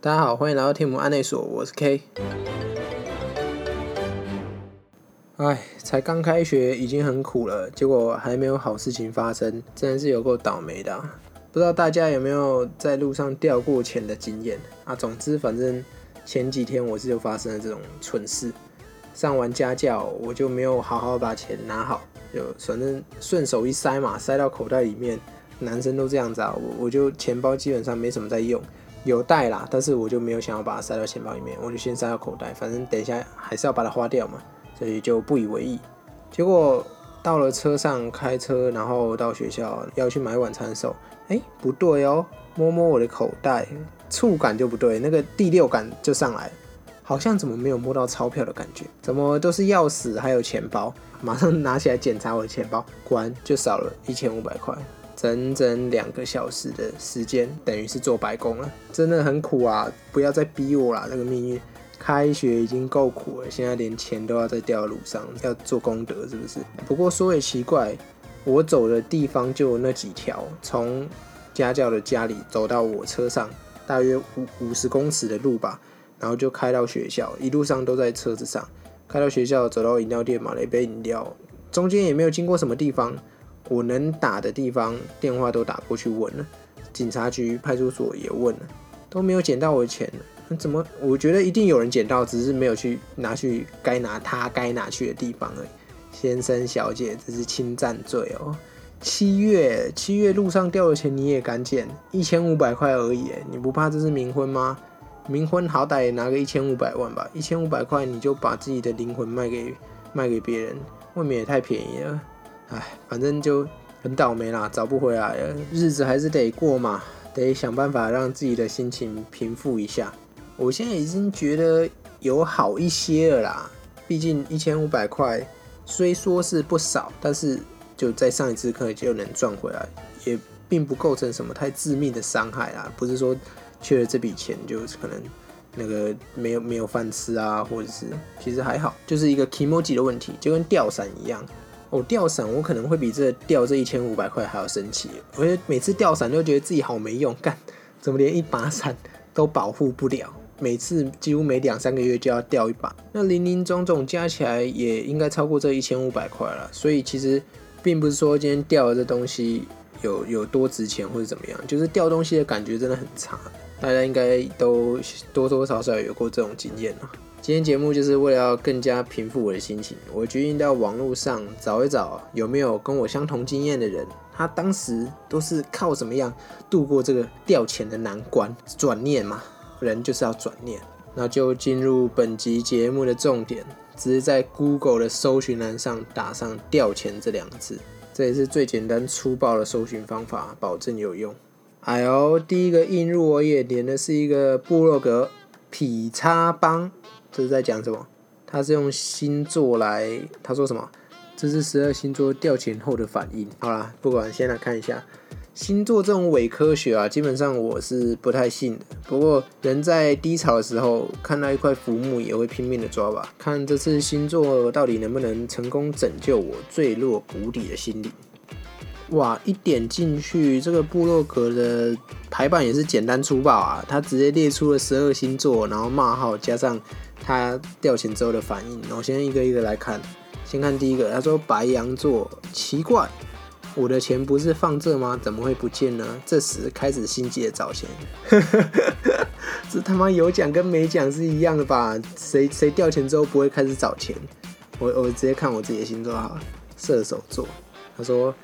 大家好，欢迎来到天母安内所，我是 K。哎，才刚开学已经很苦了，结果还没有好事情发生，真的是有够倒霉的啊、不知道大家有没有在路上掉过钱的经验啊？总之，反正前几天我是就发生了这种蠢事。上完家教，我就没有好好把钱拿好，就反正顺手一塞嘛，塞到口袋里面。男生都这样子啊，我我就钱包基本上没什么在用，有带啦，但是我就没有想要把它塞到钱包里面，我就先塞到口袋，反正等一下还是要把它花掉嘛，所以就不以为意。结果到了车上开车，然后到学校要去买晚餐的时候，哎，不对哦，摸摸我的口袋，触感就不对，那个第六感就上来。好像怎么没有摸到钞票的感觉？怎么都是钥匙还有钱包？马上拿起来检查我的钱包，果然就少了一千五百块。整整两个小时的时间，等于是做白工了，真的很苦啊！不要再逼我啦，这个命运。开学已经够苦了，现在连钱都要在掉路上，要做功德是不是？不过说也奇怪，我走的地方就那几条，从家教的家里走到我车上，大约五五十公尺的路吧，然后就开到学校，一路上都在车子上。开到学校，走到饮料店买了一杯饮料，中间也没有经过什么地方。我能打的地方电话都打过去问了，警察局、派出所也问了，都没有捡到我的钱。怎么？我觉得一定有人捡到，只是没有去拿去该拿他该拿去的地方而已。先生、小姐，这是侵占罪哦。七月，七月路上掉的钱你也敢捡？一千五百块而已，你不怕这是冥婚吗？冥婚好歹也拿个一千五百万吧，一千五百块你就把自己的灵魂卖给卖给别人，未免也太便宜了。唉，反正就很倒霉啦，找不回来了，日子还是得过嘛，得想办法让自己的心情平复一下。我现在已经觉得有好一些了啦，毕竟一千五百块虽说是不少，但是就在上一次课就能赚回来，也并不构成什么太致命的伤害啊。不是说缺了这笔钱就可能那个没有没有饭吃啊，或者是其实还好，就是一个 emoji 的问题，就跟吊伞一样。我吊伞，我可能会比这掉这一千五百块还要生气。我觉得每次掉伞都觉得自己好没用，干怎么连一把伞都保护不了？每次几乎每两三个月就要掉一把，那零零总总加起来也应该超过这一千五百块了。所以其实并不是说今天掉的这东西有有多值钱或者怎么样，就是掉东西的感觉真的很差。大家应该都多多少少有过这种经验了。今天节目就是为了要更加平复我的心情，我决定到网络上找一找有没有跟我相同经验的人，他当时都是靠怎么样度过这个掉钱的难关？转念嘛，人就是要转念。那就进入本集节目的重点，只是在 Google 的搜寻栏上打上“掉钱”这两个字，这也是最简单粗暴的搜寻方法，保证有用。哎呦，第一个映入我眼帘的是一个部落格“劈叉帮”。这是在讲什么？他是用星座来，他说什么？这是十二星座掉钱后的反应。好啦，不管，先来看一下星座这种伪科学啊，基本上我是不太信的。不过人在低潮的时候，看到一块浮木也会拼命的抓吧，看这次星座到底能不能成功拯救我坠落谷底的心灵。哇，一点进去，这个部落格的排版也是简单粗暴啊，他直接列出了十二星座，然后冒号加上。他掉钱之后的反应，我先一个一个来看。先看第一个，他说白羊座奇怪，我的钱不是放这吗？怎么会不见呢？这时开始心急的找钱。这他妈有奖跟没奖是一样的吧？谁谁掉钱之后不会开始找钱？我我直接看我自己的星座哈，射手座。他说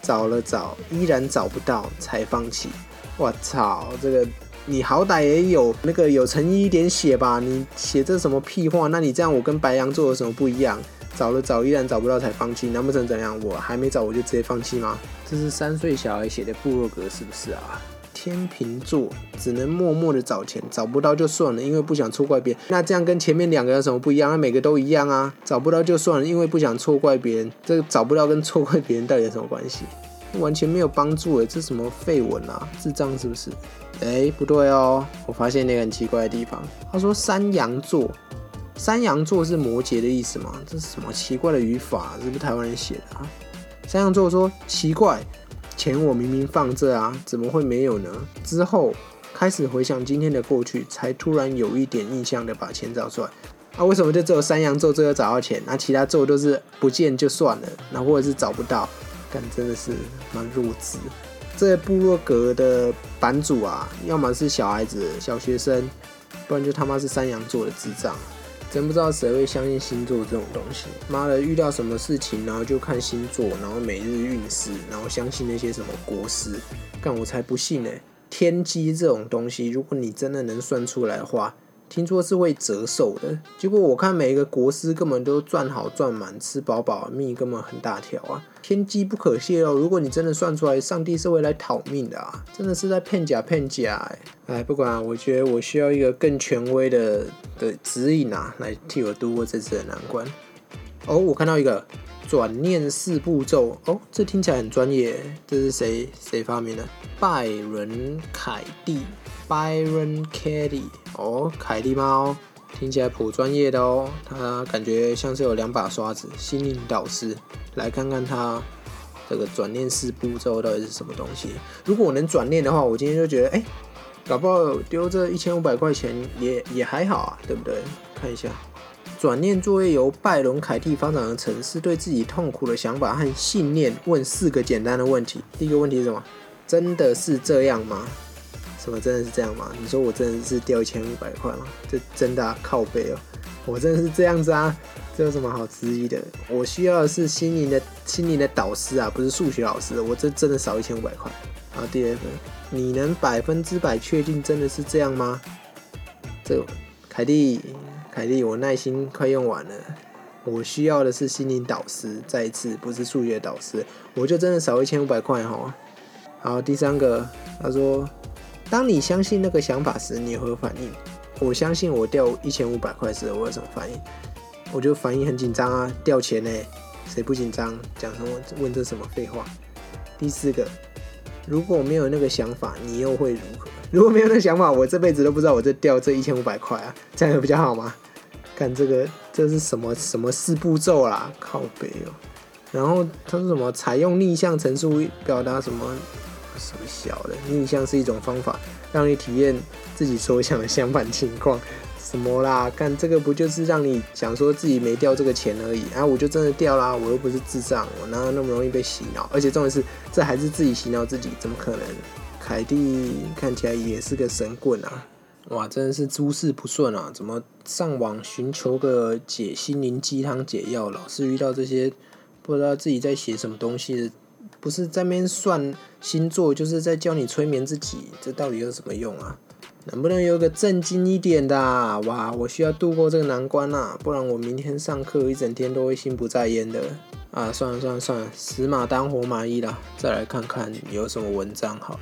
找了找，依然找不到，才放弃。我操，这个。你好歹也有那个有诚意一点写吧，你写这什么屁话？那你这样我跟白羊座有什么不一样？找了找依然找不到才放弃，难不成怎样？我还没找我就直接放弃吗？这是三岁小孩写的部落格是不是啊？天秤座只能默默的找钱，找不到就算了，因为不想错怪别人。那这样跟前面两个有什么不一样？那每个都一样啊，找不到就算了，因为不想错怪别人。这找不到跟错怪别人到底有什么关系？完全没有帮助诶，这什么废文啊？智障是不是？哎，不对哦，我发现那个很奇怪的地方。他说山羊座，山羊座是摩羯的意思吗？这是什么奇怪的语法？是不是台湾人写的啊？山羊座说奇怪，钱我明明放这啊，怎么会没有呢？之后开始回想今天的过去，才突然有一点印象的把钱找出来。啊，为什么就只有山羊座最后找到钱，那其他座都是不见就算了，那或者是找不到，但真的是蛮弱智。这部落格的版主啊，要么是小孩子、小学生，不然就他妈是山羊座的智障。真不知道谁会相信星座这种东西。妈的，遇到什么事情，然后就看星座，然后每日运势，然后相信那些什么国师，干我才不信呢！天机这种东西，如果你真的能算出来的话。听说是会折寿的，结果我看每一个国师根本都赚好赚满，吃饱饱，命根本很大条啊！天机不可泄露，如果你真的算出来，上帝是会来讨命的啊！真的是在骗假骗假哎！哎，不管，我觉得我需要一个更权威的的指引啊，来替我度过这次的难关。哦，我看到一个转念四步骤，哦，这听起来很专业，这是谁谁发明的？拜伦凯蒂。Byron Kelly，哦，凯蒂猫，听起来颇专业的哦。他感觉像是有两把刷子，心灵导师。来看看他这个转念四步骤到底是什么东西。如果我能转念的话，我今天就觉得，哎，搞不好丢这一千五百块钱也也还好啊，对不对？看一下，转念作业由拜伦凯蒂发展而成，是对自己痛苦的想法和信念问四个简单的问题。第一个问题是什么？真的是这样吗？什么真的是这样吗？你说我真的是掉一千五百块吗？这真的靠背哦，我真的是这样子啊，这有什么好质疑的？我需要的是心灵的心灵的导师啊，不是数学老师。我这真的少一千五百块。好，第二个，你能百分之百确定真的是这样吗？这凯蒂，凯蒂，我耐心快用完了，我需要的是心灵导师，再一次不是数学导师，我就真的少一千五百块哈。好，第三个，他说。当你相信那个想法时，你会反应。我相信我掉一千五百块时，我有什么反应？我就反应很紧张啊，掉钱呢，谁不紧张？讲什么？问这什么废话？第四个，如果没有那个想法，你又会如何？如果没有那个想法，我这辈子都不知道我这掉这一千五百块啊，这样有比较好吗？看这个，这是什么什么四步骤啦？靠背哦。然后他说什么？采用逆向陈述表达什么？什么小的逆向是一种方法，让你体验自己所想的相反情况。什么啦？干这个不就是让你想说自己没掉这个钱而已？啊，我就真的掉啦！我又不是智障，我哪有那么容易被洗脑？而且重点是，这还是自己洗脑自己，怎么可能？凯蒂看起来也是个神棍啊！哇，真的是诸事不顺啊！怎么上网寻求个解心灵鸡汤解药，老是遇到这些不知道自己在写什么东西？不是在边算星座，就是在教你催眠自己，这到底有什么用啊？能不能有个正经一点的？哇，我需要度过这个难关啊，不然我明天上课一整天都会心不在焉的啊！算了算了算了，死马当活马医了，再来看看有什么文章好了。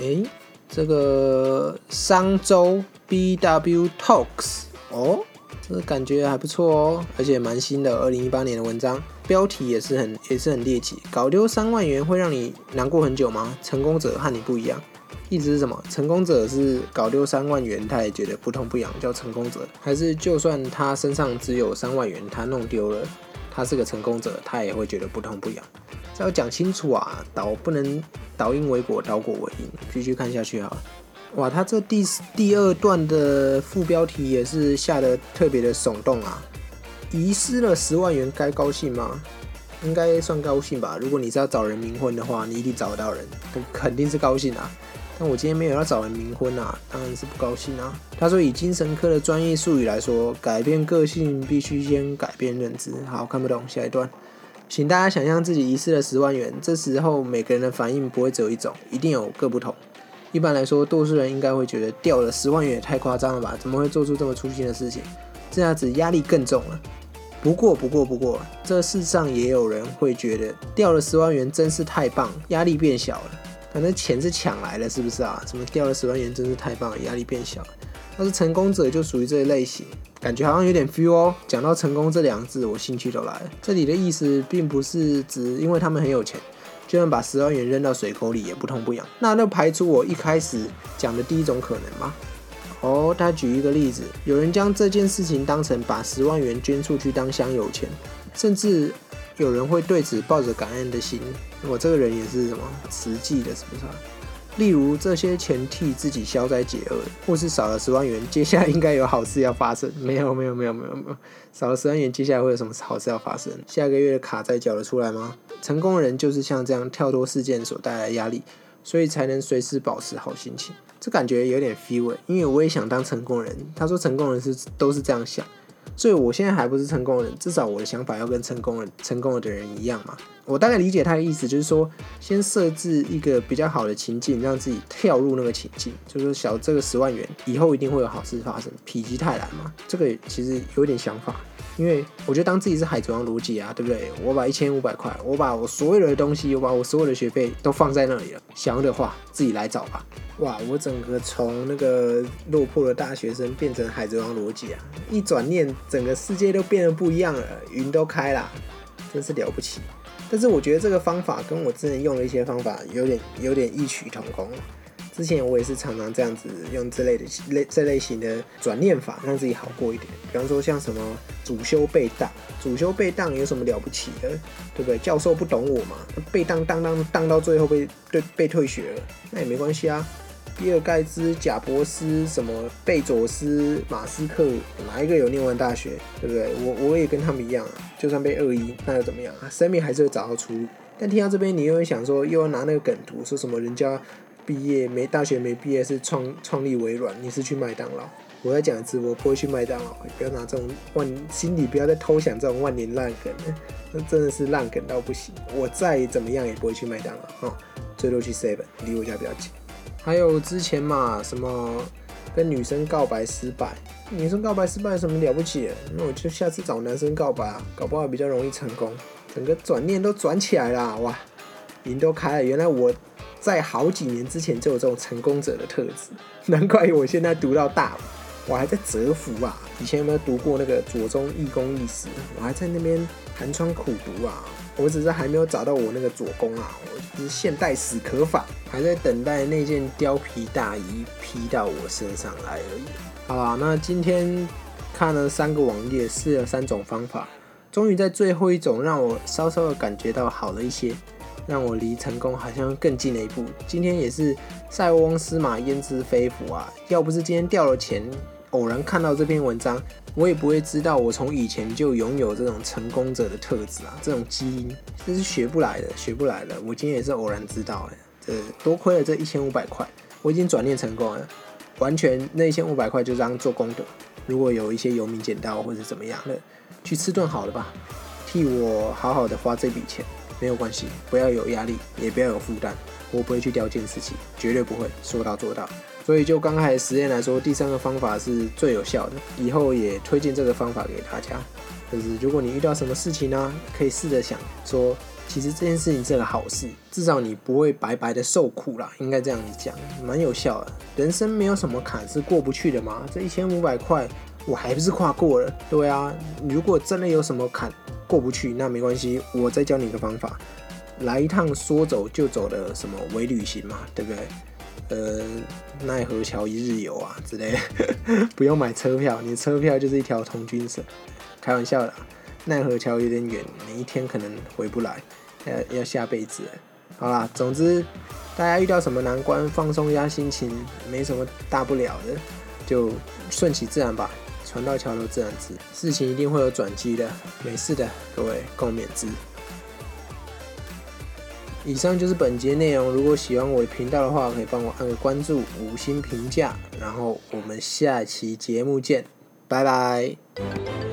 诶，这个商周 BW Talks 哦。这感觉还不错哦，而且蛮新的，二零一八年的文章，标题也是很也是很猎奇。搞丢三万元会让你难过很久吗？成功者和你不一样，意思是什么？成功者是搞丢三万元，他也觉得不痛不痒，叫成功者；还是就算他身上只有三万元，他弄丢了，他是个成功者，他也会觉得不痛不痒？这要讲清楚啊，导不能导因为果，导果为因，继续看下去好了。哇，他这第第二段的副标题也是下的特别的耸动啊！遗失了十万元，该高兴吗？应该算高兴吧。如果你是要找人冥婚的话，你一定找得到人，肯定是高兴啊。但我今天没有要找人冥婚啊，当然是不高兴啊。他说，以精神科的专业术语来说，改变个性必须先改变认知。好，看不懂，下一段，请大家想象自己遗失了十万元，这时候每个人的反应不会只有一种，一定有各不同。一般来说，多数人应该会觉得掉了十万元也太夸张了吧？怎么会做出这么粗心的事情？这样子压力更重了。不过，不过，不过，这世上也有人会觉得掉了十万元真是太棒，压力变小了。反正钱是抢来的，是不是啊？怎么掉了十万元真是太棒，压力变小了？要是成功者就属于这一类型，感觉好像有点 feel 哦。讲到成功这两个字，我兴趣都来了。这里的意思并不是指因为他们很有钱。就算把十万元扔到水沟里也不痛不痒，那就排除我一开始讲的第一种可能吗？哦，他举一个例子，有人将这件事情当成把十万元捐出去当香油钱，甚至有人会对此抱着感恩的心。我这个人也是什么实际的，是不是？例如这些钱替自己消灾解厄，或是少了十万元，接下来应该有好事要发生。没有没有没有没有没有，少了十万元，接下来会有什么好事要发生？下个月的卡债缴得出来吗？成功人就是像这样跳脱事件所带来的压力，所以才能随时保持好心情。这感觉有点 feel，因为我也想当成功人。他说成功人是都是这样想。所以我现在还不是成功人，至少我的想法要跟成功人、成功了的人一样嘛。我大概理解他的意思，就是说先设置一个比较好的情境，让自己跳入那个情境，就是说小这个十万元以后一定会有好事发生，否极泰来嘛。这个其实有点想法，因为我觉得当自己是海贼王逻辑啊，对不对？我把一千五百块，我把我所有的东西，我把我所有的学费都放在那里了，想要的话自己来找吧。哇！我整个从那个落魄的大学生变成海贼王逻辑啊！一转念，整个世界都变得不一样了，云都开了，真是了不起。但是我觉得这个方法跟我之前用的一些方法有点有点异曲同工。之前我也是常常这样子用这类的类这类型的转念法，让自己好过一点。比方说像什么主修被当，主修被当有什么了不起的，对不对？教授不懂我嘛，被当当当当到最后被对被退学了，那也没关系啊。比尔盖茨、贾伯斯、什么贝佐斯、马斯克，哪一个有念完大学？对不对？我我也跟他们一样啊，就算被恶意，那又怎么样？生命还是会找到出路。但听到这边，你又会想说，又要拿那个梗图，说什么人家毕业没大学没毕业是创创立微软，你是去麦当劳？我在讲一次，我不会去麦当劳，不要拿这种万心里不要再偷想这种万年烂梗，那真的是烂梗到不行。我再怎么样也不会去麦当劳啊，最多去 Seven，离我家比较近。还有之前嘛，什么跟女生告白失败，女生告白失败有什么了不起？那我就下次找男生告白啊，搞不好比较容易成功。整个转念都转起来了，哇，云都开了。原来我在好几年之前就有这种成功者的特质，难怪我现在读到大了，我还在蛰伏啊。以前有没有读过那个左宗义公义史？我还在那边寒窗苦读啊。我只是还没有找到我那个左公啊，我是现代史可法，还在等待那件貂皮大衣披到我身上来而已。好啦，那今天看了三个网页，试了三种方法，终于在最后一种让我稍稍的感觉到好了一些，让我离成功好像更近了一步。今天也是塞翁失马焉知非福啊，要不是今天掉了钱。偶然看到这篇文章，我也不会知道我从以前就拥有这种成功者的特质啊，这种基因这是学不来的，学不来的。我今天也是偶然知道，的，这多亏了这一千五百块，我已经转念成功了，完全那一千五百块就当做功德。如果有一些游民捡到或者怎么样的，去吃顿好的吧，替我好好的花这笔钱，没有关系，不要有压力，也不要有负担，我不会去掉件事情，绝对不会，说到做到。所以就刚开始实验来说，第三个方法是最有效的。以后也推荐这个方法给大家。就是如果你遇到什么事情呢，可以试着想说，其实这件事情是个好事，至少你不会白白的受苦啦。应该这样子讲，蛮有效的。人生没有什么坎是过不去的嘛。这一千五百块，我还不是跨过了？对啊，如果真的有什么坎过不去，那没关系，我再教你一个方法，来一趟说走就走的什么微旅行嘛，对不对？呃，奈何桥一日游啊之类，不用买车票，你车票就是一条童军绳。开玩笑的，奈何桥有点远，你一天可能回不来，要要下辈子。好啦，总之大家遇到什么难关，放松一下心情，没什么大不了的，就顺其自然吧。船到桥头自然直，事情一定会有转机的，没事的，各位共勉之。以上就是本节内容。如果喜欢我的频道的话，可以帮我按个关注、五星评价。然后我们下期节目见，拜拜。